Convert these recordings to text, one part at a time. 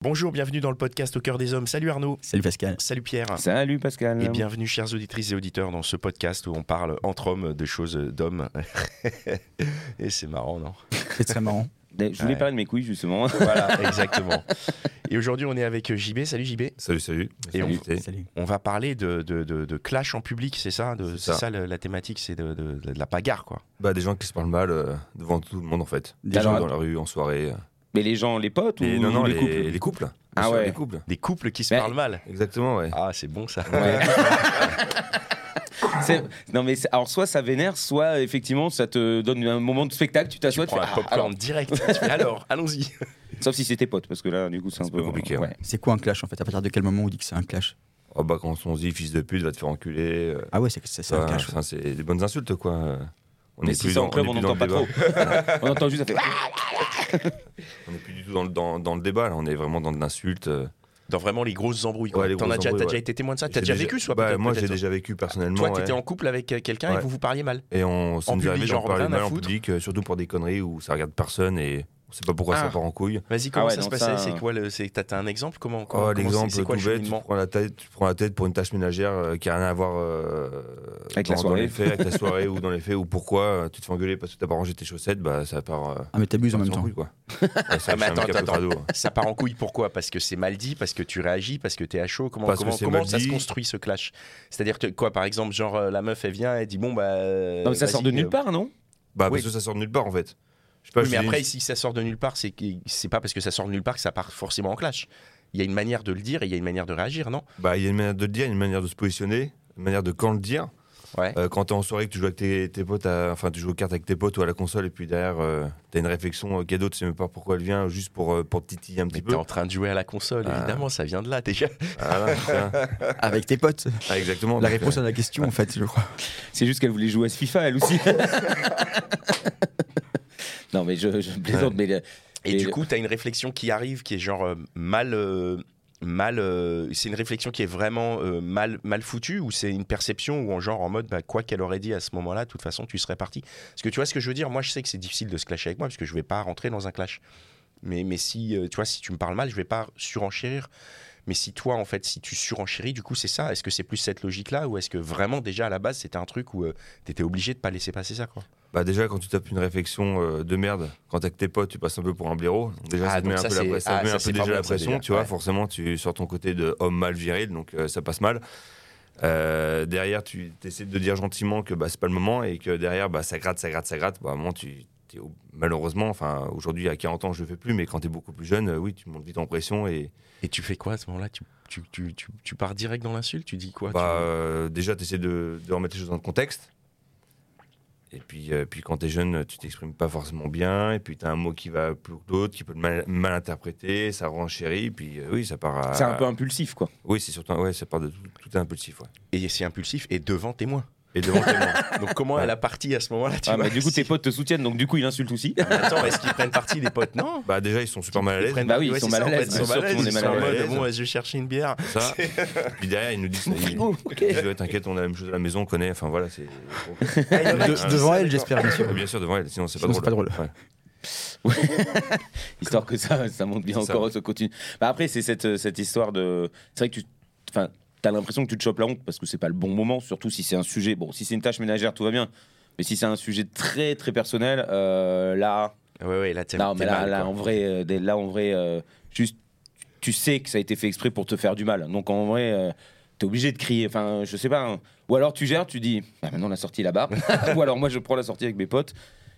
Bonjour, bienvenue dans le podcast Au cœur des hommes. Salut Arnaud. Salut Pascal. Salut Pierre. Salut Pascal. Et bienvenue chères auditrices et auditeurs dans ce podcast où on parle entre hommes de choses d'hommes. et c'est marrant, non? C'est très marrant. Je voulais Ouais. parler de mes couilles justement. Voilà, exactement. Et aujourd'hui, on est avec JB. Salut JB. Salut, salut. Et on- Invité. Salut. On va parler de, de, de- de clash en public, c'est ça? C'est ça, ça. le- la thématique, c'est de, de- de la bagarre, quoi. Bah, des gens qui se parlent mal euh, devant tout le monde en fait. Des gens dans la rue, en soirée. Mais les gens, les potes ou non, non, les, les, couples? les couples. Bien Ah sûr, ouais. Les couples. Des couples qui se Mais- parlent mal. Exactement, ouais. Ah, c'est bon ça. Ouais. Non mais alors soit ça vénère, soit effectivement ça te donne un moment de spectacle, tu Tu t'assois, tu prends fais, un ah, popcorn alors. direct. Tu fais, alors, allons-y. sauf si c'est tes potes parce que là du coup c'est un peu compliqué, ouais. C'est quoi un clash en fait? À partir de quel moment on dit que c'est un clash? Oh, bah, quand on se dit fils de pute, va te faire enculer. euh, Ah ouais, c'est ça, clash. enfin, c'est des bonnes insultes, quoi. On Mais n'est si plus c'est en club est on plus dans n'entend pas le trop. débat. on entend juste ça fait. On n'est plus du tout dans le, dans, dans le débat, là. On est vraiment dans de l'insulte. euh. Dans vraiment les grosses embrouilles. quoi. Ouais, T'en as déjà, été témoin de ça? T'as J'ai déjà vécu, soit bah, Moi, j'ai déjà vécu personnellement. Toi, ouais. t'étais en couple avec euh, quelqu'un et vous vous parliez mal. Et on, ça En nous est public, arrivé genre, d'en parler rien à mal en public, euh, surtout pour des conneries où ça regarde personne et on sait pas pourquoi Ah. ça part en couille. Vas-y, comment ouais, ça se passait C'est quoi le c'est- T'as t'as un exemple Comment, comment Oh, comment c'est- l'exemple c'est tout quoi le bête, tu prends, la tête, tu prends la tête pour une tâche ménagère euh, qui a rien à voir euh, Avec dans, la dans soirée. les faits, avec la soirée ou dans les faits, ou pourquoi euh, tu te fais engueuler parce que t'as pas rangé tes chaussettes, bah ça part. euh, Ah mais t'abuses en même temps. couille, quoi. Ouais, ça, Ah, mais attends, attends, part en couille pourquoi? Parce que c'est mal dit, parce que tu réagis, parce que t'es à chaud. Comment, Parce comment, comment ça se construit ce clash? C'est-à-dire que quoi Par exemple, genre euh, la meuf elle vient, elle dit bon bah. Non mais ça sort de nulle part non? Bah parce que ça sort de nulle part en fait. Je sais pas, Oui, je mais après, si ça sort de nulle part, c'est pas parce que ça sort de nulle part que ça part forcément en clash. Il y a une manière de le dire et il y a une manière de réagir, non? Bah il y a une manière de le dire, une manière de se positionner, une manière de quand le dire. Ouais. Euh, quand t'es en soirée, que tu joues avec tes, tes potes, à- enfin tu joues aux cartes avec tes potes ou à la console, et puis derrière euh, t'as une réflexion euh, cadeau, tu sais même pas pourquoi elle vient, juste pour, euh, pour titiller un Mais petit t'es peu. en train de jouer à la console, Ah. évidemment, ça vient de là déjà. Tiens. Avec tes potes. Ah, exactement. La réponse à la question en fait, je crois. C'est juste qu'elle voulait jouer à ce FIFA elle aussi. non mais je, je plaisante mais le- Et du le- coup, t'as une réflexion qui arrive qui est genre euh, mal. euh, mal euh, c'est une réflexion qui est vraiment euh, mal, mal foutue ou c'est une perception où en genre en mode bah, quoi qu'elle aurait dit à ce moment-là, de toute façon tu serais parti. Parce que tu vois ce que je veux dire? Moi je sais que c'est difficile de se clasher avec moi parce que je vais pas rentrer dans un clash. Mais, mais si euh, tu vois si tu me parles mal, je vais pas surenchérir. Mais si toi en fait si tu surenchéris, du coup c'est ça. Est-ce que c'est plus cette logique-là ou est-ce que vraiment déjà à la base c'était un truc où tu étais obligé de pas laisser passer ça quoi? Bah déjà quand tu tapes une réflexion euh, de merde, quand t'es avec tes potes, tu passes un peu pour un blaireau. Déjà Ah, ça te met un peu, la ça ah, te met ça, un c'est peu pas déjà la pression, déjà. tu vois. Ouais. Forcément tu sors ton côté de homme mal viril, donc euh, ça passe mal. Euh, derrière tu essaies de dire gentiment que bah, c'est pas le moment et que derrière bah, ça gratte, ça gratte, ça gratte. Bah, à un moment tu malheureusement, enfin aujourd'hui à 40 ans je le fais plus, mais quand t'es beaucoup plus jeune, oui tu montes vite en pression et Et tu fais quoi à ce moment-là? Tu, tu, tu, tu, pars direct dans l'insulte? Tu dis quoi? Bah, déjà tu essaies de, de remettre les choses dans le contexte. Et puis, euh, puis quand t'es jeune, tu t'exprimes pas forcément bien, et puis t'as un mot qui va plus que l'autre, qui peut mal, mal interpréter, ça renchérit, puis euh, oui, ça part à... c'est un peu impulsif quoi. Oui, c'est surtout... Ouais, ça part de tout, tout est impulsif, ouais. Et c'est impulsif et devant témoin. Et devant témoin. Donc comment Ouais. elle a parti à ce moment-là tu Ah, vois, bah, du coup tes potes te soutiennent donc du coup il insulte aussi. Mais Attends, est-ce qu'ils prennent parti les potes? Non. Bah déjà, ils sont super mal à Ils l'aise. Bah oui, ils ouais, sont mal à l'aise, Ils sont surtout, mal à l'aise. Ils bon, je vais chercher une bière. Ça. puis derrière, ils nous disent... Ils, ils t'inquiète, on a la même chose à la maison, on connaît, enfin voilà, c'est... De- devant elle, j'espère bien sûr. Ouais, Bien sûr, devant elle, sinon c'est pas drôle. c'est pas drôle. Histoire que ça, ça monte bien encore, ouais. ça continue. Bah après, c'est cette, cette histoire de. C'est vrai que tu. Enfin, t'as l'impression que tu te chopes la honte parce que c'est pas le bon moment, surtout si c'est un sujet. Bon, si c'est une tâche ménagère, tout va bien. Mais si c'est un sujet très très personnel, euh, là, Ouais, ouais, là, t'es non, mais là, mal, là, en vrai, euh, là, en vrai, euh, juste, tu sais que ça a été fait exprès pour te faire du mal. Donc en vrai, t'es obligé de crier. Enfin, je sais pas. hein. Ou alors tu gères, tu dis, bah, maintenant la sortie là-bas. Ou alors moi, je prends la sortie avec mes potes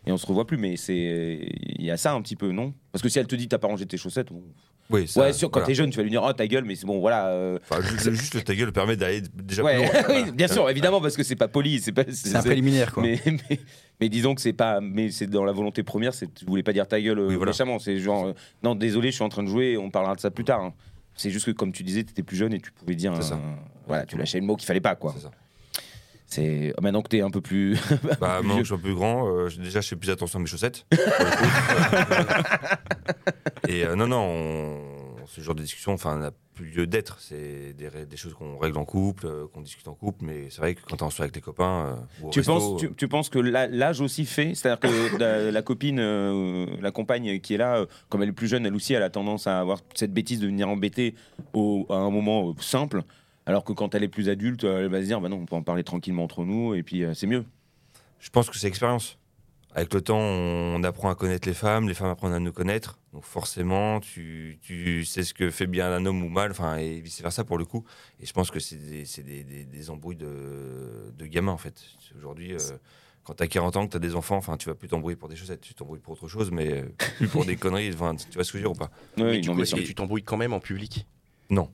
et on se revoit plus. Mais c'est, il y a ça un petit peu, non? Parce que si elle te dit, t'as pas rangé tes chaussettes, bon, Oui, ça, ouais, sûr, quand voilà. t'es jeune, tu vas lui dire, oh ta gueule, mais c'est bon, voilà. euh, Enfin, juste, juste le ta gueule permet d'aller déjà ouais, plus loin. oui, bien sûr, évidemment, parce que c'est pas poli, c'est pas. C'est un préliminaire quoi. mais, mais, Mais disons que c'est pas, mais c'est dans la volonté première, c'est tu voulais pas dire ta gueule euh, Oui, voilà. méchamment, c'est genre euh, non désolé, je suis en train de jouer, on parlera de ça plus tard. hein. C'est juste que comme tu disais, tu étais plus jeune et tu pouvais dire, C'est ça. un- voilà, tu lâchais le mot qu'il fallait pas quoi. C'est ça. C'est maintenant que t'es un peu plus, Bah, maintenant que je suis un peu grand, euh, déjà je fais plus attention à mes chaussettes. Et euh, non, non, on- ce genre de discussion, enfin, n'a plus lieu d'être. C'est des, choses qu'on règle en couple, euh, qu'on discute en couple, mais c'est vrai que quand t'es en soirée avec tes copains, ou au Tu resto, penses, tu, tu penses que l'âge aussi fait C'est-à-dire que la, la copine, la compagne qui est là, comme elle est plus jeune, elle aussi, elle a tendance à avoir cette bêtise de venir embêter au, à un moment simple, alors que quand elle est plus adulte, euh, elle va se dire, bah non, on peut en parler tranquillement entre nous, et puis euh, c'est mieux. Je pense que c'est expérience. Avec le temps, on apprend à connaître les femmes, les femmes apprennent à nous connaître. Donc forcément, tu, tu sais ce que fait bien un homme ou mal, enfin, et vice-versa pour le coup. Et je pense que c'est des, c'est des, des- des embrouilles de, de gamins, en fait. Aujourd'hui, euh, quand tu as 40 ans, que tu as des enfants, enfin, tu vas plus t'embrouiller pour des chaussettes, tu t'embrouilles pour autre chose, mais euh, plus pour des conneries. Enfin, tu je veux dire ou pas? Oui, Mais oui, du non, coup, mais est-ce que ça- tu t'embrouilles quand même en public? Non.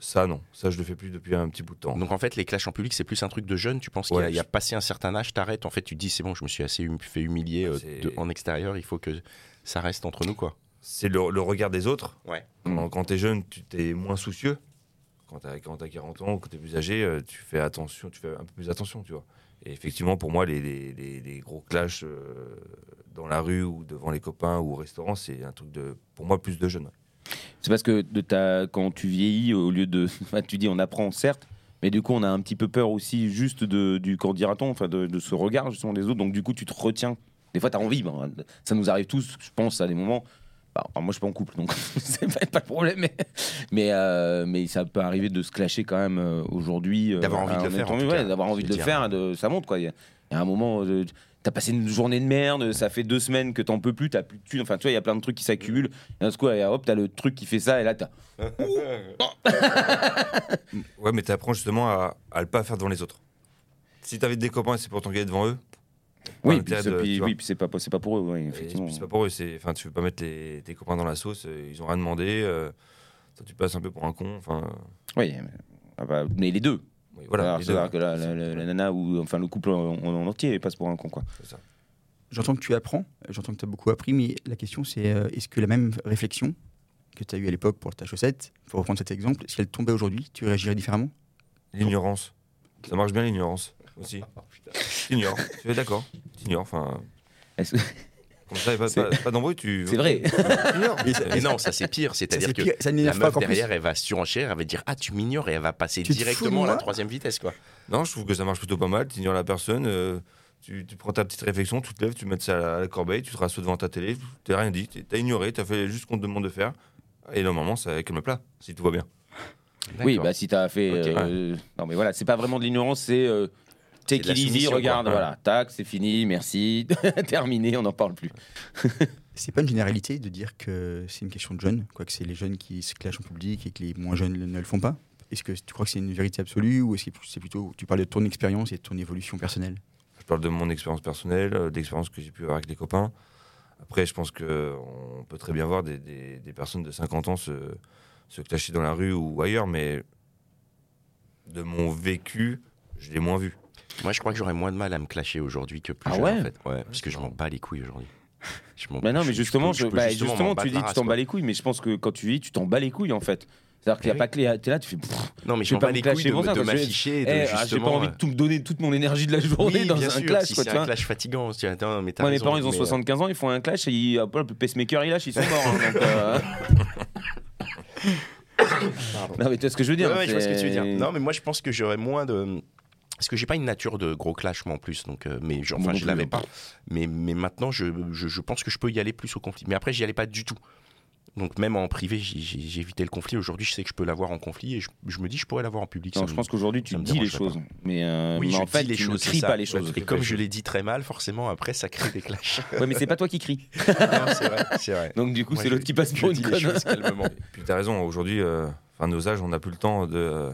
Ça, non. Ça, je le fais plus depuis un petit bout de temps. Donc en fait, les clashs en public, c'est plus un truc de jeune. Tu penses qu'il y a- Ouais, il y a, je- passé un certain âge, t'arrêtes. En fait, tu te dis, c'est bon, je me suis assez hum- fait humilier euh, de- en extérieur. Il faut que ça reste entre nous, quoi. c'est le, le regard des autres. Ouais. Quand, quand tu es jeune, tu t'es moins soucieux. Quand tu as, 40 ans ou que tu es plus âgé, euh, tu fais attention, tu fais un peu plus attention, tu vois. Et effectivement, pour moi, les, les- les- les gros clashs euh, dans la rue ou devant les copains ou au restaurant, c'est un truc de, pour moi, plus de jeunes. C'est parce que de ta, quand tu vieillis, au lieu de. tu dis on apprend, certes, mais du coup, on a un petit peu peur aussi, juste de, du qu'en dira-t-on, enfin, de, de ce regard justement des autres. Donc, du coup, tu te retiens. Des fois, tu as envie. ben, ça nous arrive tous, je pense, à des moments. Bah, moi, je suis pas en couple, donc c'est pas, pas le problème. Mais, mais, euh, mais ça peut arriver de se clasher quand même euh, aujourd'hui. euh, D'avoir envie de le faire, D'avoir envie de le faire, ça monte, quoi. Il y a, il y a un moment. T'as passé une journée de merde, ça fait deux semaines que t'en peux plus, t'as plus de thunes. Enfin, tu vois, il y a plein de trucs qui s'accumulent. Et d'un coup, hop, t'as le truc qui fait ça, et là, t'as. Ouais, mais tu apprends justement à, à le pas faire devant les autres. Si avais des copains et c'est pour t'engueuler devant eux, Oui, puis, c'est- de- puis- oui, puis c'est pas, c'est pas pour eux, ouais, effectivement. c'est pas pour eux. c'est- Enfin, tu veux pas mettre les- tes copains dans la sauce, euh, ils ont rien demandé. euh, toi, tu passes un peu pour un con. Enfin, Oui, mais, ah bah, mais les deux. Oui, voilà. Alors, les c'est deux. vrai que la, la- la- la nana ou enfin le couple en, en entier passe pour un con, quoi. C'est ça. J'entends que tu apprends, j'entends que tu as beaucoup appris, mais la question c'est euh, est-ce que la même réflexion que tu as eue à l'époque pour ta chaussette, pour reprendre cet exemple, si elle tombait aujourd'hui, tu réagirais différemment? L'ignorance. Ça marche bien l'ignorance aussi. T'ignores. Tu es d'accord. T'ignores. Enfin, Est-ce- comme ça, pas, C'est- pas, pas d'embrouille, tu. C'est vrai. Et Mais non, ça c'est pire. C'est-à-dire c'est que pire, ça la pas meuf plus. derrière, elle va surenchère, elle va dire Ah, tu m'ignores et elle va passer Tu directement à la troisième vitesse, quoi. Non, je trouve que ça marche plutôt pas mal. T'ignores la personne. euh, tu, tu prends ta petite réflexion, tu te lèves, tu mets ça à la, à la corbeille, tu te rassois devant ta télé, t'as rien dit, t'as ignoré, t'as fait juste ce qu'on te demande de faire. Et normalement, ça calme plat, si tout va bien. Oui, bah si t'as fait. Euh, Non, mais voilà, c'est pas vraiment de l'ignorance, c'est. Euh, C'est Take it easy, regarde, quoi. voilà, tac, c'est fini, merci, terminé, on n'en parle plus. C'est pas une généralité de dire que c'est une question de jeunes, quoi que c'est les jeunes qui se clashent en public et que les moins jeunes ne le font pas. Est-ce que tu crois que c'est une vérité absolue ou est-ce que c'est plutôt tu parles de ton expérience et de ton évolution personnelle? Je parle de mon expérience personnelle, euh, d'expériences que j'ai pu avoir avec des copains. Après, je pense qu'on peut très bien voir des, des- des personnes de 50 ans se, se clasher dans la rue ou ailleurs, mais de mon vécu, je l'ai moins vu. Moi, je crois que j'aurais moins de mal à me clasher aujourd'hui que plus Ah jeune, ouais en fait. Ouais, parce que je m'en bats les couilles aujourd'hui. Je Bah non, mais je- je justement, je- je peux bah, justement justement, m'en tu dis tu t'en bats les couilles, mais je pense que quand tu vis, tu t'en bats les couilles en fait. C'est-à-dire qu'il n'y a Oui. pas que les. T'es là, tu fais. pff, Non, mais Je je pas me les couilles de, de j'ai- m'afficher, eh, ah, j'ai pas envie de tout me donner toute mon énergie de la journée Oui, dans un sûr, clash, si c'est un clash fatigant, tu non, mais Moi, mes parents, ils ont mais, euh, 75 ans, ils font un clash et ils, le pacemaker, il lâche, ils sont morts. hein, euh, non, mais tu vois ce que je veux dire Ouais, ouais, je vois ce que tu veux dire. c'est- Non, mais moi, je pense que j'aurais moins de. Parce que j'ai pas une nature de gros clash, moi, en plus. Donc, euh, mais je- enfin, je l'avais hein. pas. Mais, mais maintenant, je, je, je pense que je peux y aller plus au conflit. Mais après, j'y allais pas du tout. Donc, même en privé, j'ai- évité le conflit. Aujourd'hui, je sais que je peux l'avoir en conflit et je, je me dis, je pourrais l'avoir en public. Non, ça je me- pense qu'aujourd'hui, tu me dis les choses. Mais, euh, Oui, mais je en fait, dis les tu choses. ne cries pas les choses. Et comme je l'ai dit très mal, forcément, après, ça crée des clashs. Ouais, mais c'est pas toi qui cries. Non, c'est vrai. Donc, du coup, c'est l'autre qui passe pour une conne. Puis t'as raison, aujourd'hui, euh, enfin, nos âges, on n'a plus le temps de euh,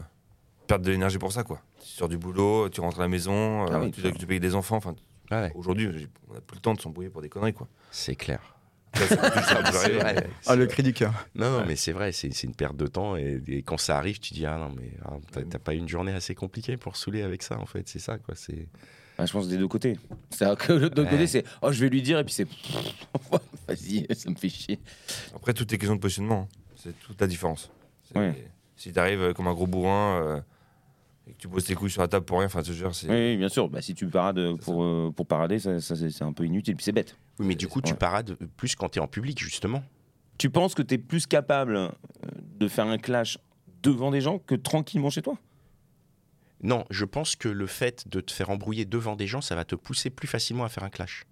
perdre de l'énergie pour ça, quoi. Tu sors du boulot, tu rentres à la maison, Ah euh, oui, tu dois t'occuper des enfants. Enfin, Ouais, aujourd'hui, on n'a plus le temps de s'embrouiller pour des conneries, quoi. c'est clair. Ça, C'est vrai. Ah, C'est le cri du cœur. Non, non, Ouais. mais c'est vrai, c'est c'est une perte de temps. Et, et quand ça arrive, tu dis Ah non, mais ah, t'as- pas eu une journée assez compliquée pour saouler avec ça, en fait. C'est ça, quoi. C'est Bah, je pense des deux côtés. C'est-à-dire que l'autre Ouais. côté, c'est oh, je vais lui dire, et puis c'est vas-y, ça me fait chier. Après, tout est question de positionnement. hein. C'est toute la différence. C'est- Ouais. Si t'arrives comme un gros bourrin euh, et que tu poses tes couilles sur la table pour rien, enfin, je te jure, c'est. Oui, oui, bien sûr. Bah, si tu parades pour, euh, pour parader, ça, ça, c'est c'est un peu inutile, puis c'est bête. Oui, mais du coup, tu Ouais. parades plus quand tu es en public, justement. Tu penses que tu es plus capable euh, de faire un clash devant des gens que tranquillement chez toi? Non, je pense que le fait de te faire embrouiller devant des gens, ça va te pousser plus facilement à faire un clash.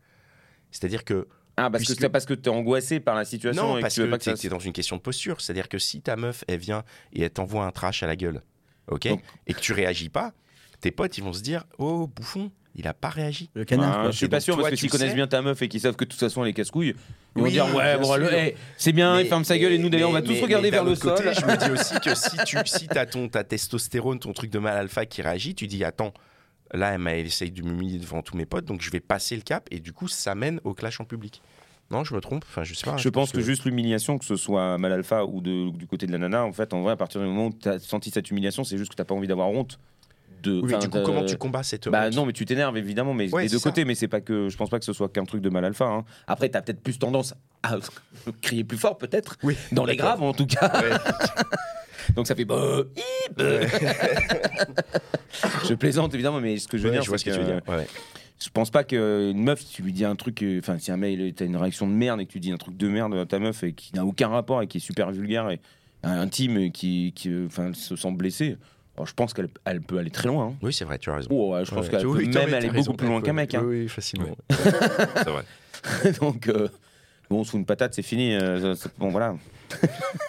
C'est-à-dire que Ah, parce Puisque- que, c'est parce que tu es angoissé par la situation non, et parce que tu veux que pas que ça t'es t'es dans une question de posture. C'est-à-dire que si ta meuf, elle vient et elle t'envoie un trash à la gueule, ok, Donc- et que tu réagis pas, tes potes, ils vont se dire, oh bouffon, il a pas réagi. Le canard. Ah, quoi. je suis pas sûr toi, parce que tu s'ils connaissent sais- bien ta meuf et qu'ils savent que de toute façon elle est casse-couille, ils vont Oui, dire ouais, bien bon, le- sûr. hey, c'est bien, il ferme sa gueule et nous d'ailleurs on va mais- tous mais- regarder vers le côté, sol. je me dis aussi que si tu si as ton ta testostérone, ton truc de mal alpha qui réagit, tu dis attends, là elle m'a essayé de m'humilier devant tous mes potes, donc je vais passer le cap et du coup ça mène au clash en public. Non, je me trompe. Enfin, je sais pas. Je pense que juste l'humiliation, que ce soit mal alpha ou de- du côté de la nana, en fait, en vrai, à partir du moment où tu as senti cette humiliation, c'est juste que t'as pas envie d'avoir honte. De, Oui, mais du coup, de- comment tu combats cette Bah non, mais tu t'énerves évidemment, mais Ouais, des deux ça. côtés. Mais c'est pas que je pense pas que ce soit qu'un truc de mal alpha. hein. Après, t'as peut-être plus tendance à crier plus fort, peut-être. Oui, Dans les graves, en tout cas. Ouais. Donc ça fait. bah, je plaisante évidemment, mais ce que je veux dire, je vois ce que tu veux que dire. Je pense pas qu'une meuf, si tu lui dis un truc, euh, enfin, si un mail, t'as une réaction de merde et que tu dis un truc de merde à ta meuf et qui n'a aucun rapport et qui est super vulgaire et intime et qui, qui euh, enfin, se sent blessée, alors, je pense qu'elle elle peut aller très loin. hein. Oui, c'est vrai, tu as raison. Oh, ouais, je pense qu'elle peut même aller beaucoup plus loin qu'un mec. hein. Oui, oui, facilement. C'est vrai. Donc, euh, bon, sous une patate, c'est fini. euh, bon, voilà.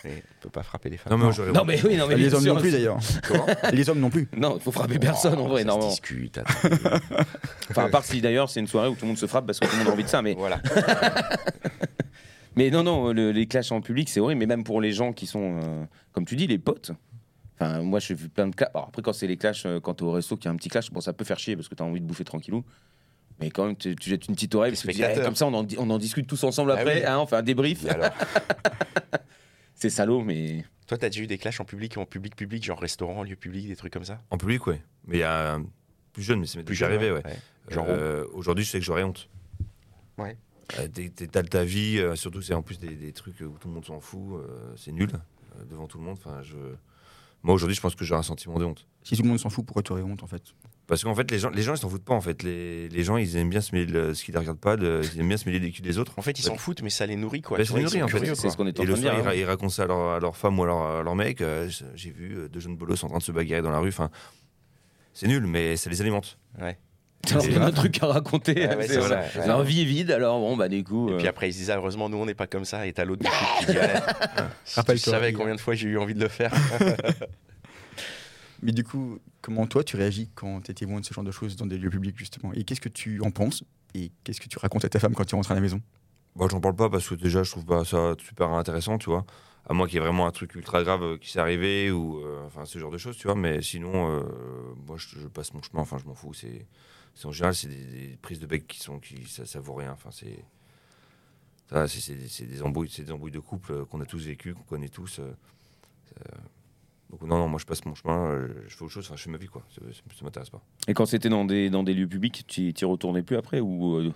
Mais on peut pas frapper les femmes. Non, mais. Non, oui, non, mais les bien hommes sûr, non plus d'ailleurs. Comment les hommes non plus. Non, il faut frapper personne en vrai, Ça se normalement. discute. attends. Enfin, à part si d'ailleurs c'est une soirée où tout le monde se frappe parce que tout le monde a envie de ça. Mais, voilà. mais non, non, le- les clashs en public, c'est horrible. Mais même pour les gens qui sont, euh, comme tu dis, les potes. Enfin, moi, j'ai vu plein de clashs. Alors, après, quand c'est les clashs, euh, quand t'es au resto, qu'il y a un petit clash, bon, ça peut faire chier parce que t'as envie de bouffer tranquillou. Mais quand même, tu, tu jettes une petite oreille, parce que tu dis, eh, comme ça, on en, on en discute tous ensemble Ah après. oui. hein, on fait un débrief. C'est salaud, mais. Toi, t'as déjà eu des clashs en public, en public, public, genre restaurant, lieu public, des trucs comme ça? En public, ouais. Mais il y a un plus jeune, mais c'est Plus arrivé, ouais. Genre Euh, Aujourd'hui, je sais que j'aurais honte. Ouais. Euh, t'es- T'étales ta vie, euh, surtout c'est en plus des, des trucs où tout le monde s'en fout, euh, c'est nul euh, devant tout le monde. Enfin, je... Moi aujourd'hui, je pense que j'ai un sentiment de honte. Si tout le monde s'en fout, pourquoi tu aurais honte en fait? Parce qu'en fait, les gens, les gens, ils s'en foutent pas en fait. Les, les gens, ils aiment bien se mêler de ce qui les regarde pas, de- ils aiment bien se mêler des culs des autres. En fait, ils s'en foutent, mais ça les nourrit, quoi. Bah, ça les nourrit, en fait. curieux, C'est ce qu'on est en Et train le de dire. ils, hein. ils racontent ça à leur, à leur femme ou à leur, à leur mec. euh, j'ai vu euh, deux jeunes bolos en train de se bagarrer dans la rue. Enfin, c'est nul, mais ça les alimente. T'as Et- plein de trucs à raconter. Ah ouais, c'est c'est voilà. ça, ouais. Leur vie est vide, alors bon, bah, du coup. Et euh, puis après, ils se disent, ah, heureusement, nous, on n'est pas comme ça. Et t'as l'autre du qui dit, ouais, si tu savais combien de fois j'ai eu envie de le faire. Mais du coup, comment toi tu réagis quand tu es témoin de ce genre de choses dans des lieux publics justement? Et qu'est-ce que tu en penses? Et qu'est-ce que tu racontes à ta femme quand tu rentres à la maison? Moi, j'en parle pas parce que déjà, je trouve pas ça super intéressant, tu vois. À moins qu'il y ait vraiment un truc ultra grave euh, qui s'est arrivé ou euh, enfin ce genre de choses, tu vois. Mais sinon, euh, moi, je, passe mon chemin. Enfin, je m'en fous. C'est, en général, c'est des, prises de bec qui sont, qui ça, vaut rien. Enfin, c'est, c'est, des embrouilles, des embrouilles de couple qu'on a tous vécu, qu'on connaît tous. Donc non, non, moi, je passe mon chemin. euh, je fais autre chose. Enfin, je fais ma vie, quoi. Ça, ça, ça m'intéresse pas. Et quand c'était dans des, dans des lieux publics, tu y retournais plus après ou, euh,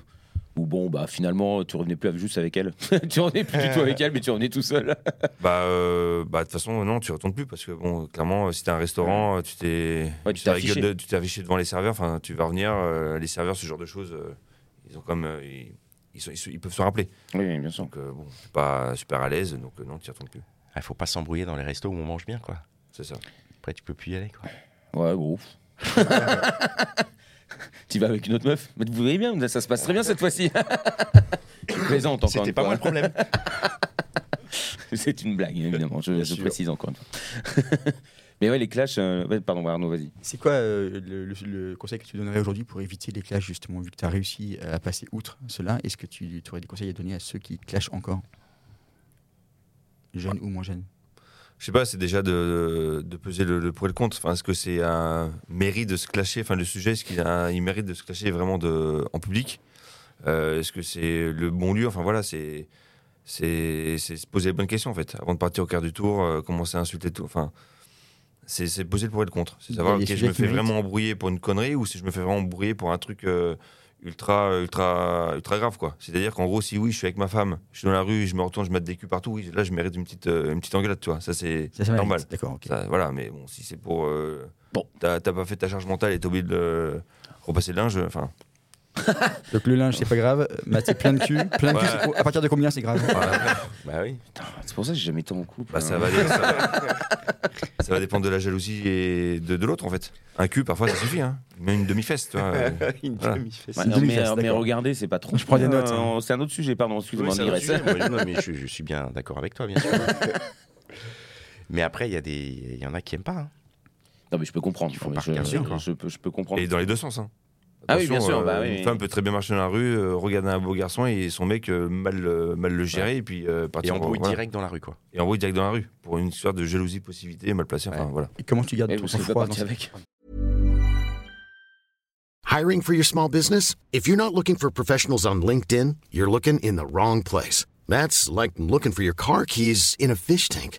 ou bon, bah finalement, tu revenais plus avec- juste avec elle? Tu revenais plus du tout avec elle, mais tu revenais tout seul. Bah, euh, bah, de toute façon, non, tu retournes plus parce que, bon, clairement, si t'as un restaurant, tu t'es Ouais, tu t'es t'es affiché. de- tu t'es affiché devant les serveurs, enfin, tu vas revenir, euh, les serveurs, ce genre de choses, euh, ils ont comme. euh, ils, ils sont- ils se- ils peuvent se rappeler. Oui, bien sûr. Donc, euh, bon, je suis pas super à l'aise, donc euh, non, tu y retournes plus. Il faut pas s'embrouiller dans les restos où on mange bien, quoi. C'est ça. Après, tu peux plus y aller, quoi. Ouais, bon. tu vas avec une autre meuf Mais vous voyez bien, ça se passe très bien cette fois-ci. Plaisante encore C'était pas moi le problème. C'est une blague, évidemment, je, précise encore une fois. Mais ouais, les clashs. euh, ouais, pardon, Arnaud, vas-y. C'est quoi euh, le, le- le conseil que tu donnerais aujourd'hui pour éviter les clashs justement Vu que tu as réussi à passer outre cela, est-ce que tu aurais des conseils à donner à ceux qui clashent encore? Jeunes ou moins jeunes? Je sais pas, c'est déjà de, de peser le, le pour et le contre. Enfin, est-ce que c'est un mérite de se clasher Enfin, le sujet, est-ce qu'il a, il mérite de se clasher vraiment de, en public? Euh, Est-ce que c'est le bon lieu? Enfin, voilà, c'est c'est c'est se poser les bonnes questions en fait. Avant de partir au quart du tour, euh, commencer à insulter tout. Enfin, c'est c'est poser le pour et le contre. C'est savoir, ok, je me fais méritent. vraiment embrouiller pour une connerie ou si je me fais vraiment embrouiller pour un truc euh, ultra, ultra, ultra grave, quoi. C'est-à-dire qu'en gros, si oui, je suis avec ma femme, je suis dans la rue, je me retourne, je mets des culs partout, oui, là, je mérite une petite, euh, une petite engueulade, tu vois. Ça, c'est Ça, ça mérite. normal. D'accord, ok. Ça, voilà, mais bon, si c'est pour. euh, Bon. T'as t'as pas fait ta charge mentale et t'as oublié de le- repasser le linge, enfin. Donc le linge, c'est pas grave. C'est plein de cul. Plein de cul, Ouais. c'est- à partir de combien c'est grave Bah oui. Putain, c'est pour ça que j'ai jamais été en couple. Bah, ça, hein. va, ça, va, ça va dépendre de la jalousie et de, de l'autre, en fait. Un cul, parfois, ça suffit, hein. Même une demi-fesse, tu vois. euh, Une Voilà. demi-fesse. Ouais, non, mais, demi-fesse, mais d'accord. regardez, c'est pas trop. Je prends des notes, Euh, C'est un autre sujet, pardon, Oui, excuse-moi, c'est un autre Mireille. sujet. Moi, non, mais je, je suis bien d'accord avec toi, bien sûr. mais après, il y, a des- il y en a qui aiment pas. hein. Non, mais je peux comprendre. Il faut pas je, regarder, je- quoi. je peux, je peux comprendre. Et dans les deux sens, hein. Ah oui, bien sûr, bah euh, oui, Une oui. femme peut très bien marcher dans la rue, euh, regarder un beau garçon et son mec euh, mal, euh, mal le gérer et puis euh, Et partir embrouille voilà. direct dans la rue, quoi. Et embrouille direct dans la rue pour une histoire de jalousie, possibilité, mal placée. Enfin, Ouais. voilà. Et comment tu gardes ton vous serez pas sang-froid dans avec. Hiring for your small business? If you're not looking for professionals on LinkedIn, you're looking in the wrong place. That's like looking for your car keys in a fish tank.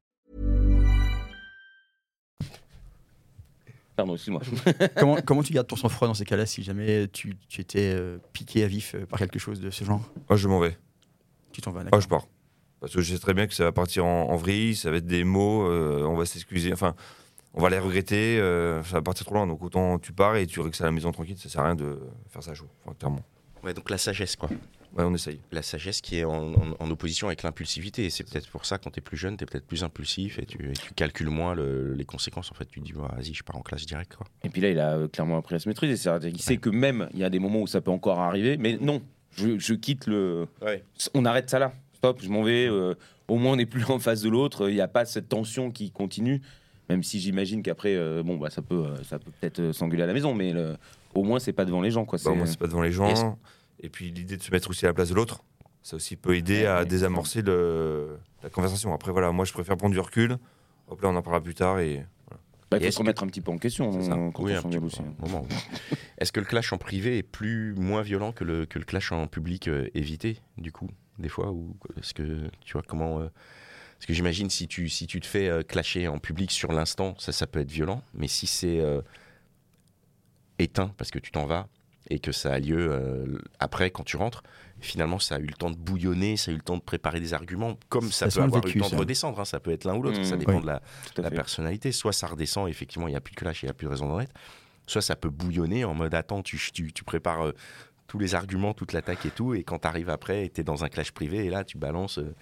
Pardon, excuse-moi. comment, comment tu gardes ton sang-froid dans ces cas-là si jamais tu, tu étais euh, piqué à vif euh, par quelque chose de ce genre? Moi, je m'en vais. Tu t'en vas, Moi, d'accord je pars. Parce que je sais très bien que ça va partir en, en vrille, ça va être des mots, euh, on va s'excuser, enfin, on va les regretter, euh, ça va partir trop loin. Donc autant tu pars et tu règles à la maison tranquille, ça sert à rien de faire ça chaud, enfin, clairement. Ouais, donc la sagesse, quoi. Ouais, on essaye. La sagesse qui est en, en- en opposition avec l'impulsivité. Et c'est peut-être pour ça, quand t'es plus jeune, t'es peut-être plus impulsif et tu, et tu calcules moins le- les conséquences. En fait, tu te dis, vas-y, je pars en classe direct, quoi. Et puis là, il a euh, clairement appris à se maîtriser. C'est-à-dire qu'il sait que même, il y a des moments où ça peut encore arriver, mais non, je, je quitte le. Ouais. On arrête ça là. Stop, je m'en vais. euh, au moins, on n'est plus en face de l'autre. Il n'y a pas cette tension qui continue. Même si j'imagine qu'après, euh, bon, bah, ça peut, euh, ça peut peut-être s'engueuler à la maison, mais le- au moins, c'est pas devant les gens, quoi. Bah, C'est- moi, c'est pas devant les gens. Et puis l'idée de se mettre aussi à la place de l'autre, ça aussi peut aider à désamorcer le, la conversation. Après, voilà, moi je préfère prendre du recul. Hop là, on en parlera plus tard. Et bah, il faut se que- remettre un petit peu en question quand Oui, on aussi. Est-ce que le clash en privé est plus moins violent que le, que le clash en public euh, évité, du coup, des fois ou Est-ce que tu vois comment euh, Parce que j'imagine si tu, si tu te fais euh, clasher en public sur l'instant, ça, ça peut être violent. Mais si c'est euh, éteint parce que tu t'en vas et que ça a lieu euh, après quand tu rentres, finalement ça a eu le temps de bouillonner, ça a eu le temps de préparer des arguments, comme ça, Ça peut avoir eu le temps de redescendre. hein. ça peut être l'un ou l'autre, Mmh. ça dépend Oui. de la, personnalité. Soit ça redescend, effectivement, il n'y a plus de clash, il n'y a plus de raison d'en être. Soit ça peut bouillonner en mode attends, tu, tu, tu prépares euh, tous les arguments, toute l'attaque et tout, et quand tu arrives après, tu es dans un clash privé, et là tu balances euh,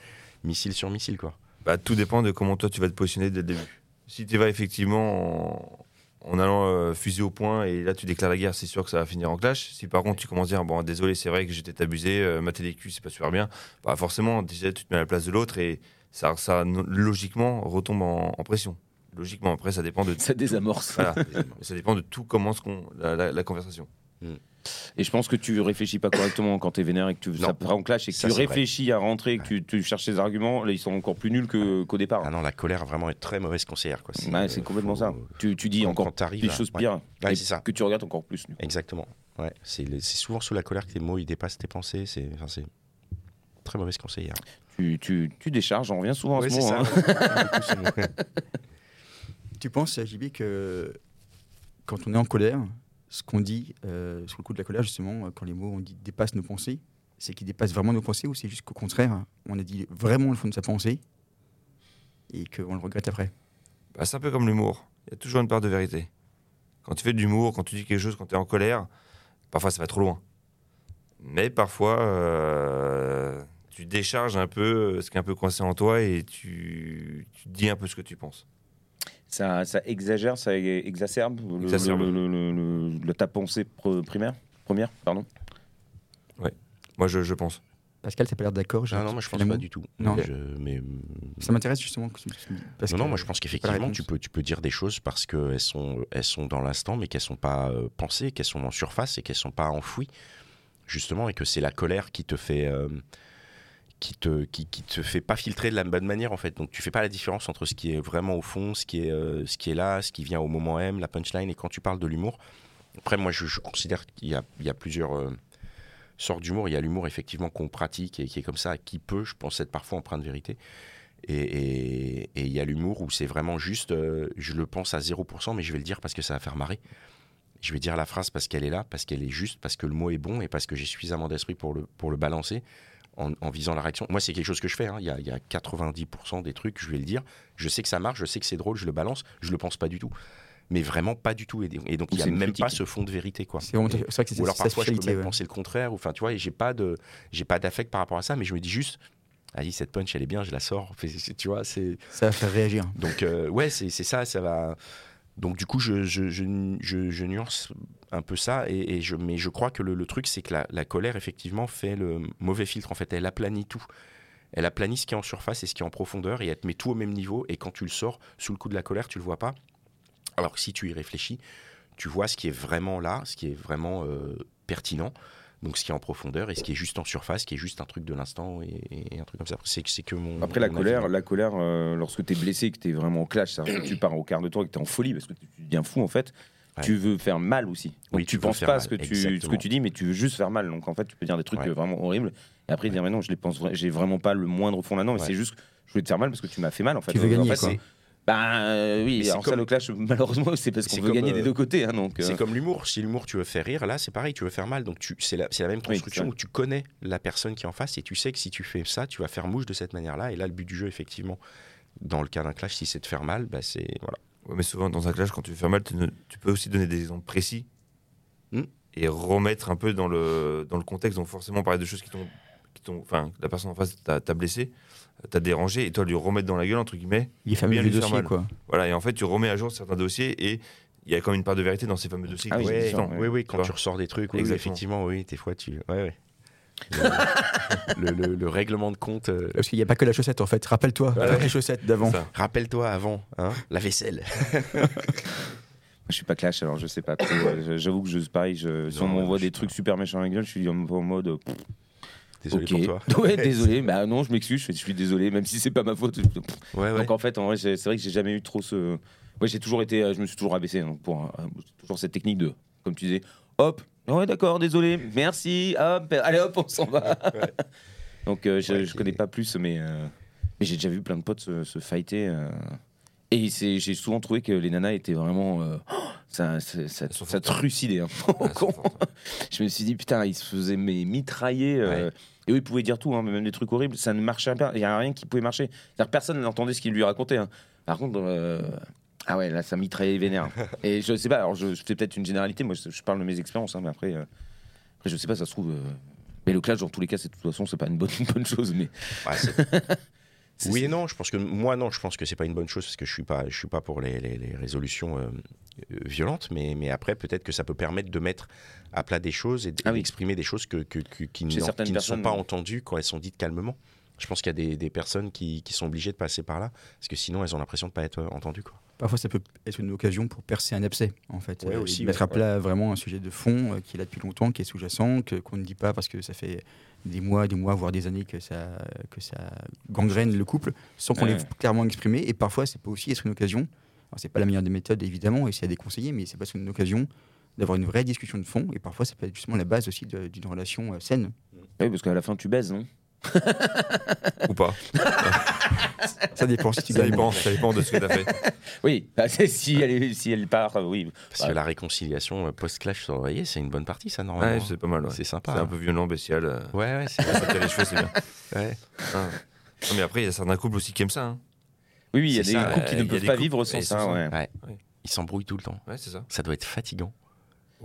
missile sur missile. quoi. bah, tout dépend de comment toi tu vas te positionner dès le début. Si tu vas effectivement en, en allant euh, fusil au point et là tu déclares la guerre, c'est sûr que ça va finir en clash. Si par contre tu commences à dire bon désolé, c'est vrai que j'étais abusé, euh, mater les culs c'est pas super bien, bah forcément déjà tu te mets à la place de l'autre et ça, ça logiquement retombe en, en pression. Logiquement après ça dépend de Ça désamorce. voilà, ça dépend de tout comment ce qu'on la, la- la conversation. Et je pense que tu réfléchis pas correctement quand tu es vénère et que tu, ça Non. part en clash et que Ça, tu vrai. réfléchis à rentrer et que tu, tu cherches tes arguments, là ils sont encore plus nuls que- qu'au départ. Ah non, la colère vraiment est très mauvaise conseillère. c'est euh, complètement faut- ça. Tu, tu dis quand- encore quand t'arrives des à- choses ouais. pires Ouais, et c'est ça. que tu regrettes encore plus. Exactement. Ouais, c'est souvent sous la colère que tes mots ils dépassent tes pensées. C'est enfin, c'est très mauvaise conseillère. Tu, tu, tu décharges, on revient souvent à Ouais, ce c'est mot. ça. hein. Tu penses, JB, que quand on est en colère, ce qu'on dit euh, sous le coup de la colère, justement, quand les mots on dit dépassent nos pensées, c'est qu'ils dépassent vraiment nos pensées ou c'est juste qu'au contraire, on a dit vraiment le fond de sa pensée et qu'on le regrette après? Bah, c'est un peu comme l'humour. Il y a toujours une part de vérité. Quand tu fais de l'humour, quand tu dis quelque chose, quand tu es en colère, parfois ça va trop loin. Mais parfois, euh, tu décharges un peu ce qui est un peu coincé en toi et tu dis un peu ce que tu penses. Ça, ça exagère, ça exacerbe, le- Exacerbe. Le, le- le- le- le- ta pensée pr- primaire Première, pardon? Moi, je, je pense. Pascal, t'as pas l'air d'accord Ah non, moi je pense pas du tout. Non. Je- mais Ça m'intéresse justement. Que tu, parce non, que non, moi je pense qu'effectivement tu peux, tu peux dire des choses parce qu'elles sont, elles sont dans l'instant, mais qu'elles sont pas euh, pensées, qu'elles sont en surface et qu'elles sont pas enfouies, justement, et que c'est la colère qui te fait, euh, qui te qui, te fait pas filtrer de la bonne manière en fait. Donc tu fais pas la différence entre ce qui est vraiment au fond, ce qui est euh, ce qui est là, ce qui vient au moment M, la punchline. Et quand tu parles de l'humour, après moi je, considère qu'il y y a plusieurs euh, sortes d'humour. Il y a l'humour effectivement qu'on pratique et qui est comme ça, qui peut, je pense, être parfois empreint de vérité. Et il y a l'humour où c'est vraiment juste, euh, je le pense à 0%, mais je vais le dire parce que ça va faire marrer. Je vais dire la phrase parce qu'elle est là, parce qu'elle est juste, parce que le mot est bon et parce que j'ai suffisamment d'esprit pour le, pour le balancer en, en visant la réaction. Moi, c'est quelque chose que je fais. hein. Il, y a, il y a 90% des trucs, je vais le dire. Je sais que ça marche, je sais que c'est drôle, je le balance, je le pense pas du tout. Mais vraiment pas du tout. Et, et donc, il n'y a même critique. pas ce fond de vérité. quoi. C'est vrai que c'est Ou alors parfois je peux même ouais. penser le contraire, enfin tu vois, et j'ai pas de j'ai pas d'affect par rapport à ça, mais je me dis juste, allez cette punch elle est bien, je la sors, tu vois, c'est Ça va faire réagir. donc euh, ouais c'est c'est ça, ça va. Donc du coup je nuance un peu ça et, je mais je crois que le, truc c'est que la, la colère effectivement fait le mauvais filtre en fait, elle aplanit tout. Elle aplanit ce qui est en surface et ce qui est en profondeur et elle te met tout au même niveau et quand tu le sors sous le coup de la colère tu le vois pas. Alors que si tu y réfléchis, tu vois ce qui est vraiment là, ce qui est vraiment euh, pertinent, donc ce qui est en profondeur et ce qui est juste en surface, qui est juste un truc de l'instant et, et un truc comme ça. C'est c'est que mon. Après, la mon colère, la colère euh, lorsque tu es blessé, que tu es vraiment en clash, ça, tu pars au quart de tour et que tu es en folie parce que tu deviens fou en fait. Ouais. Tu veux faire mal aussi. Donc Oui, tu tu penses pas mal, ce que, tu, ce que tu dis, mais tu veux juste faire mal. Donc en fait, tu peux dire des trucs Ouais. euh, vraiment horribles. Et après, dire, mais non, je les pense, vra- j'ai vraiment pas le moindre fond là-dedans, mais Ouais. c'est juste que je voulais te faire mal parce que tu m'as fait mal en fait. Tu veux Donc, en gagner, fait, quoi. Bah euh, oui, alors ça, comme- le clash, malheureusement, c'est parce qu'on veut gagner euh, des deux côtés. hein, donc, euh, C'est comme l'humour. Si l'humour tu veux faire rire, là c'est pareil, tu veux faire mal. Donc tu, c'est la, c'est la même construction où tu connais la personne qui est en face et tu sais que si tu fais ça, tu vas faire mouche de cette manière-là. Et là, le but du jeu, effectivement, dans le cas d'un clash, si c'est de faire mal, bah c'est voilà. Ouais, mais souvent, dans un clash, quand tu fais mal, tu, ne- tu peux aussi donner des exemples précis Hmm. et remettre un peu dans le, dans le contexte. Donc, forcément, parler de choses qui t'ont. Qui t'ont- Enfin, la personne en face t'a t'a blessé, t'a dérangé, et toi, lui remettre dans la gueule, entre guillemets. Fameux vieux lui faire dossiers, mal. quoi. Voilà, et en fait, tu remets à jour certains dossiers et il y a quand même une part de vérité dans ces fameux dossiers. Ah qui oui, oui, oui, quand Tu ressors des trucs, oui, effectivement, oui, des fois tu, ouais, ouais. Le, le- le règlement de compte. euh, Parce qu'il n'y a pas que la chaussette, en fait. Rappelle-toi, ouais. les chaussettes d'avant. Rappelle-toi avant, hein, la vaisselle. Je suis pas clash, alors je sais pas trop. euh, J'avoue que je, pareil, je, si on m'envoie des trucs super méchants à la gueule, je suis en en mode. Euh, Désolé pour toi. Ouais, désolé. Bah non, je m'excuse. Je suis désolé, même si c'est pas ma faute. Ouais. Donc en fait, en vrai, j'ai- c'est vrai que j'ai jamais eu trop ce. Ouais, j'ai toujours été. euh, Je me suis toujours abaissé donc pour un- un- toujours cette technique de, comme tu disais, hop. Ouais, d'accord, désolé, merci, hop, allez hop, on s'en va. Ouais. Donc euh, je, je connais pas plus, mais, euh, mais j'ai déjà vu plein de potes se, se fighter. euh, et j'ai souvent trouvé que les nanas étaient vraiment. euh, ça, ça, ça, trucidait. hein. Ouais. Je me suis dit, putain, ils se faisaient mais, mitrailler. euh, Et eux, ils pouvaient dire tout, hein, même des trucs horribles. Ça ne marchait pas. Il n'y a rien qui pouvait marcher. Personne n'entendait ce qu'il lui racontait. hein. Par contre, euh, ah ouais, là, ça mitraillait vénère. Et je sais pas, alors je, je fais peut-être une généralité. Moi, je, je parle de mes expériences, mais après, après, je sais pas, ça se trouve. Mais le clash, dans tous les cas, c'est de toute façon, c'est pas une bonne, une bonne chose. Mais Ouais, oui et non, je pense que moi non, je pense que c'est pas une bonne chose parce que je suis pas, je suis pas pour les, les- les résolutions euh, euh, violentes, mais, mais après peut-être que ça peut permettre de mettre à plat des choses et Ah oui. d'exprimer des choses que, que- que- qui, ne sont pas entendues quand elles sont dites calmement. Je pense qu'il y a des, des personnes qui, qui sont obligées de passer par là parce que sinon elles ont l'impression de pas être euh, entendues quoi. Parfois, ça peut être une occasion pour percer un abcès, en fait. Ouais, Euh, aussi, mettre ouais, à plat vraiment un sujet de fond euh, qui est là depuis longtemps, qui est sous-jacent, que- qu'on ne dit pas parce que ça fait des mois, des mois, voire des années que ça, que ça gangrène le couple, sans qu'on l'ait clairement exprimé. Et parfois, ça peut aussi être une occasion. Alors, c'est pas la meilleure des méthodes, évidemment, et c'est à déconseiller, mais c'est pas une occasion d'avoir une vraie discussion de fond. Et parfois, ça peut être justement la base aussi d'une relation euh, saine. oui, parce qu'à la fin, tu baises, non Ou pas. Ça dépend si tu Ça dépend, ça dépend de ce que tu as fait. Oui, bah, c'est- si, elle est- si elle part, euh, oui. Parce que la réconciliation euh, post-clash sur l'oreiller, c'est une bonne partie ça normalement. Ouais, c'est pas mal. ouais. c'est C'est sympa. un hein. peu violent, bestial. euh, Ouais, ouais, c'est Ça tient les cheveux, c'est bien. ouais. Ah. Non, mais après, il y a certains couples aussi qui aiment ça. hein. Oui, oui, il y a C'est des ça, couples qui euh, ne il y a peuvent des pas couples- vivre sans et ça. ouais. Ils s'embrouillent tout le temps. Ouais, c'est ça. Ça doit être fatigant.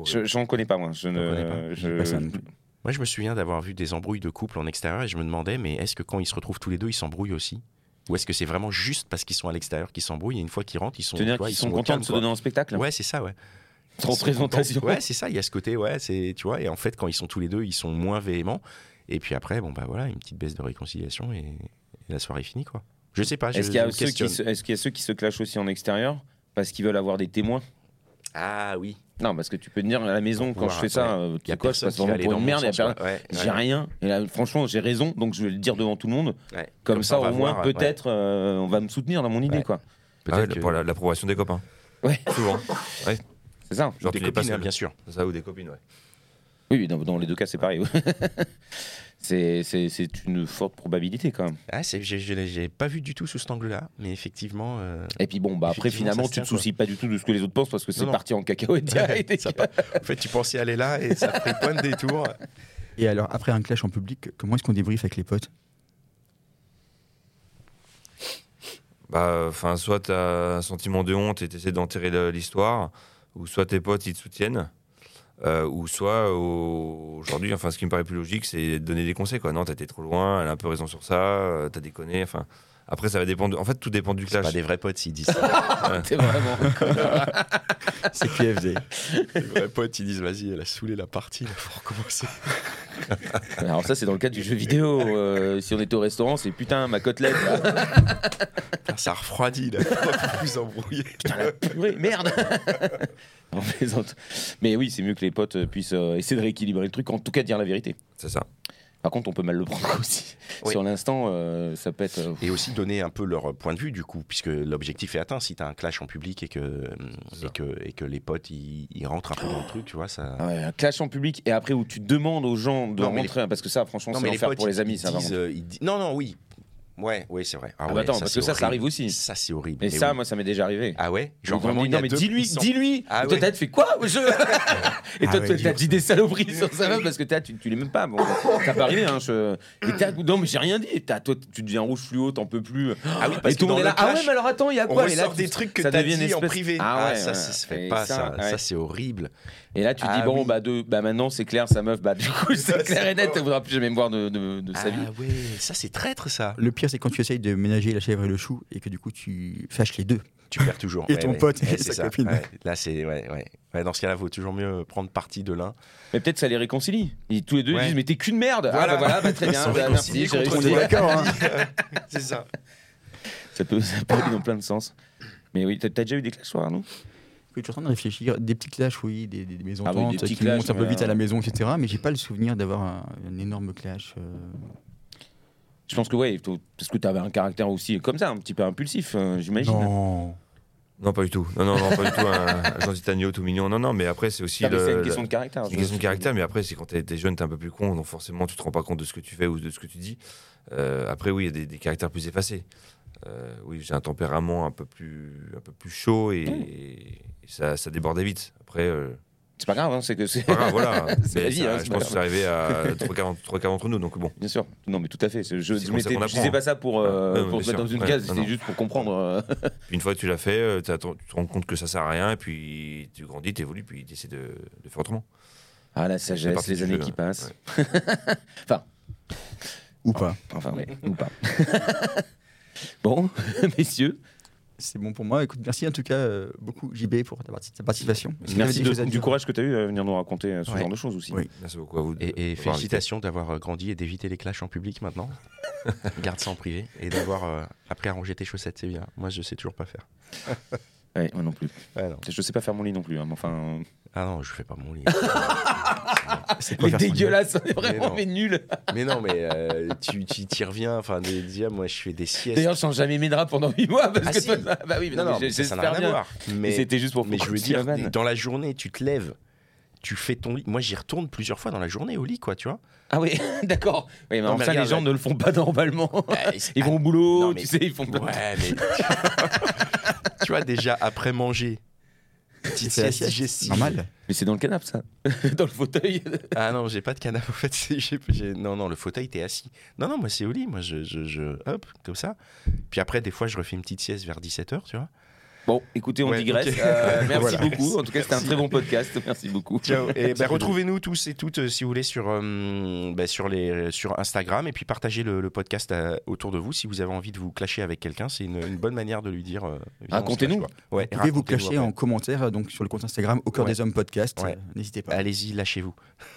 Je j'en connais pas, moi. Je connais ne. pas. je- Pas ça non plus. Moi, je me souviens d'avoir vu des embrouilles de couple en extérieur et je me demandais, mais est-ce que quand ils se retrouvent tous les deux, ils s'embrouillent aussi? Ou est-ce que c'est vraiment juste parce qu'ils sont à l'extérieur qu'ils s'embrouillent et une fois qu'ils rentrent, ils sont, ils sont au contents de se donner en spectacle? Ouais, c'est ça, ouais. Sans sont présentation. Ouais, c'est ça, il y a ce côté, ouais, c'est, tu vois, et en fait, quand ils sont tous les deux, ils sont moins véhéments. Et puis après, bon, bah voilà, une petite baisse de réconciliation et, et la soirée est finie, quoi. Je sais pas, je, Est-ce qu'il y, je a me ceux qui questionne. se- est-ce qu'il y a ceux qui se clashent aussi en extérieur parce qu'ils veulent avoir des témoins? Ah oui, Non, parce que tu peux te dire à la maison, quand je fais ça, euh, y a quoi, je passe vraiment pour dans une merde, j'ai rien. Et là, franchement, j'ai raison, donc je vais le dire devant tout le monde. Ouais. Comme, ça, au moins, ouais. peut-être, euh, on va me soutenir dans mon idée, Ouais. quoi. Ah ouais, Peut-être que- pour la- l'approbation des copains. Ouais. Souvent. C'est ça. Genre, des tu copines, hein, bien sûr. C'est ça, ou des copines, ouais. Oui, oui, dans, dans les deux cas, c'est pareil. C'est c'est- c'est une forte probabilité, quand même. Ah, c'est- j'ai- pas vu du tout sous cet angle-là, mais effectivement. euh, Et puis bon, bah après, finalement, tu te quoi. soucies pas du tout de ce que les autres pensent parce que c'est parti en cacahuète direct. En fait, tu pensais aller là et ça a pris point de détour. Et alors, après un clash en public, comment est-ce qu'on débriefe avec les potes? Bah, enfin, soit tu as un sentiment de honte et tu essaies d'enterrer l'histoire, ou soit tes potes ils te soutiennent, euh, ou soit au- aujourd'hui, enfin, ce qui me paraît plus logique, c'est de donner des conseils. Quoi. Non, t'as été trop loin, elle a un peu raison sur ça, euh, t'as déconné. Enfin, après, ça va dépendre. En fait, tout dépend du clash. pas des vrais potes s'ils disent ça. C'est vraiment. C'est QFD. les vrais potes, ils disent vas-y, elle a saoulé la partie, il faut recommencer. Alors, ça, c'est dans le cadre du jeu vidéo. Euh, si on était au restaurant, c'est putain, ma côtelette. là. Putain, ça refroidit, là. Vous vous embrouillez. Putain, la purée, merde On plaisante. Mais oui, c'est mieux que les potes euh, puissent euh, essayer de rééquilibrer le truc, en tout cas dire la vérité. C'est ça. Par contre, on peut mal le prendre aussi. Oui. Sur l'instant, euh, ça peut être. euh, Et aussi donner un peu leur point de vue, du coup, puisque l'objectif est atteint. Si tu as un clash en public et que, C'est ça. et que, et que les potes ils, ils rentrent un peu dans le truc, tu vois, ça. ah ouais, un clash en public et après où tu demandes aux gens de Non, rentrer, parce que ça, franchement, c'est l'enfer pour les amis. ils Ça, disent, euh, ils Non, non, oui. Ouais, ouais, c'est vrai. Ah bah ouais, attends, parce que ça, ça arrive aussi. Ça, c'est horrible. Et Mais ça, oui. moi, ça m'est déjà arrivé. Ah ouais Genre vraiment, a non mais dis-lui, dis-lui. Ah toi ouais. t'as fait quoi jeu Et Ah toi ouais, t'as dit des saloperies sur ça parce que t'as- tu, tu même pas. Bon, ça peut arriver. Hein, je... Et non mais j'ai rien dit. T'as- toi tu deviens rouge fluo, t'en peux plus. Ah oui, parce et que le dans est là. le Ah ouais mais alors attends, il y a quoi Et là, des trucs que t'as dit en privé. Ah ouais, ça, ça se fait pas, ça, ça. c'est horrible. Et là tu Ah dis bon oui. bah bah maintenant c'est clair sa meuf bah du coup c'est clair et net elle voudra plus jamais me voir de sa vie. Ah ouais, ça, c'est traître, ça. Le pire, c'est quand tu essayes de ménager la chèvre et le chou et que du coup, tu fâches les deux. Tu perds toujours. Et ton pote et c'est sa ça. copine. Ouais, Là, c'est. Ouais, ouais. Ouais, dans ce cas-là, il vaut toujours mieux prendre parti de l'un. Mais peut-être ça les réconcilie. Et tous les deux disent mais t'es qu'une merde. Ah Voilà. bah voilà bah, très bien. Bah, merci j'ai réussi. D'accord, hein. c'est ça. Ça peut ça peut aller dans plein de sens. Mais oui t'as t'as déjà eu des clashs toi Arnaud? Oui, je suis en train de réfléchir. Des petits clashs, oui, des, des, des mésententes Ah oui, des qui montent clashs, un peu mais, vite à la maison, etc. Mais j'ai pas le souvenir d'avoir un, un énorme clash. euh. Je pense que ouais, faut- parce que tu avais un caractère aussi comme ça, un petit peu impulsif, euh, j'imagine. Non. Non, pas du tout. Non, non, non, pas du tout. Un, un gentil agneau tout mignon. Non, non, mais après, c'est aussi le- c'est une question de caractère. C'est une question de caractère, mais après, c'est quand t'es t'es jeune, t'es un peu plus con, donc forcément, tu te rends pas compte de ce que tu fais ou de ce que tu dis. Euh, après, oui, il y a des, des caractères plus effacés. Euh, oui, j'ai un tempérament un peu plus, un peu plus chaud et, et ça, ça débordait vite. Après, euh, C'est pas grave, hein, c'est que c'est. pas grave, voilà. C'est la Mais vie, ça, hein, c'est je pense que c'est arrivé à trois quarts d'entre nous, donc bon. Bien sûr. Non, mais tout à fait. c'est- Je, C'est apprend. disais pas ça pour, euh, pour te mettre dans une Ouais, case, non. juste pour comprendre. euh. Une fois que tu l'as fait, euh, tu te rends compte que ça sert à rien, et puis tu grandis, tu évolues, puis tu essaies de, de faire autrement. Ah, la C'est sagesse, les années jeu, qui ouais. passent. Ou pas. Enfin, ouais, ou pas. bon, messieurs, C'est bon pour moi. Écoute, merci en tout cas euh, beaucoup, JB, pour ta, parti- ta participation. Merci de- du dire courage que tu as eu à venir nous raconter euh, ce Ouais. genre de choses aussi. Oui. Merci beaucoup à vous. de- Et, et félicitations d'avoir euh, grandi et d'éviter les clashs en public maintenant. Garde ça en privé. Et d'avoir euh, appris à ranger tes chaussettes, c'est bien. Moi, je sais toujours pas faire. Ouais, moi non plus. Ouais, non. Je sais pas faire mon lit non plus. hein, mais enfin, Ah non, je fais pas mon lit. C'est quoi dégueulasse, on est vraiment mais nul. mais non, mais euh, tu tu t'y reviens. Enfin, des- déjà, moi, je fais des siestes. D'ailleurs, je change jamais mes draps pendant 8 mois parce Ah que si. toi, bah oui, mais non, non, mais mais ça, n'a rien à bien. voir. Mais c'était juste pour mais je veux dire, la dans la journée, tu te lèves, tu fais ton lit. Moi, j'y retourne plusieurs fois dans la journée au lit, quoi, tu vois. Ah oui, d'accord. Oui, mais Non, en mais ça, les gens ne le font pas normalement. c'est- Ils vont au boulot, Non, mais- tu sais, ils font Ouais, mais. Tu vois, déjà, après manger, petite sieste digestive. Normal. Mais c'est dans le canapé, ça. dans le fauteuil. Ah non, j'ai pas de canapé. En fait, non, non, le fauteuil, t'es assis. Non, non, moi, c'est au lit. Moi, je, je, je- Hop, comme ça. Puis après, des fois, je refais une petite sieste vers 17h, tu vois. Bon, écoutez, on Ouais, digresse. Euh, merci Voilà. beaucoup. En tout cas, c'était un très bon podcast. Merci beaucoup. Ciao. Et ben, retrouvez-nous tous et toutes, euh, si vous voulez, sur, euh, ben, sur, les, sur Instagram. Et puis, partagez le, le podcast autour de vous. Si vous avez envie de vous clasher avec quelqu'un, c'est une, une bonne manière de lui dire. euh, Racontez-nous. Ouais, Vous pouvez vous clasher en commentaire donc, sur le compte Instagram au cœur Ouais. des hommes podcast. Ouais. N'hésitez pas. Allez-y, lâchez-vous.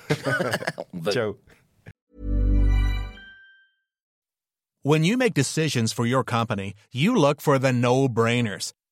Ciao. When you make decisions for your company, you look for the no brainers.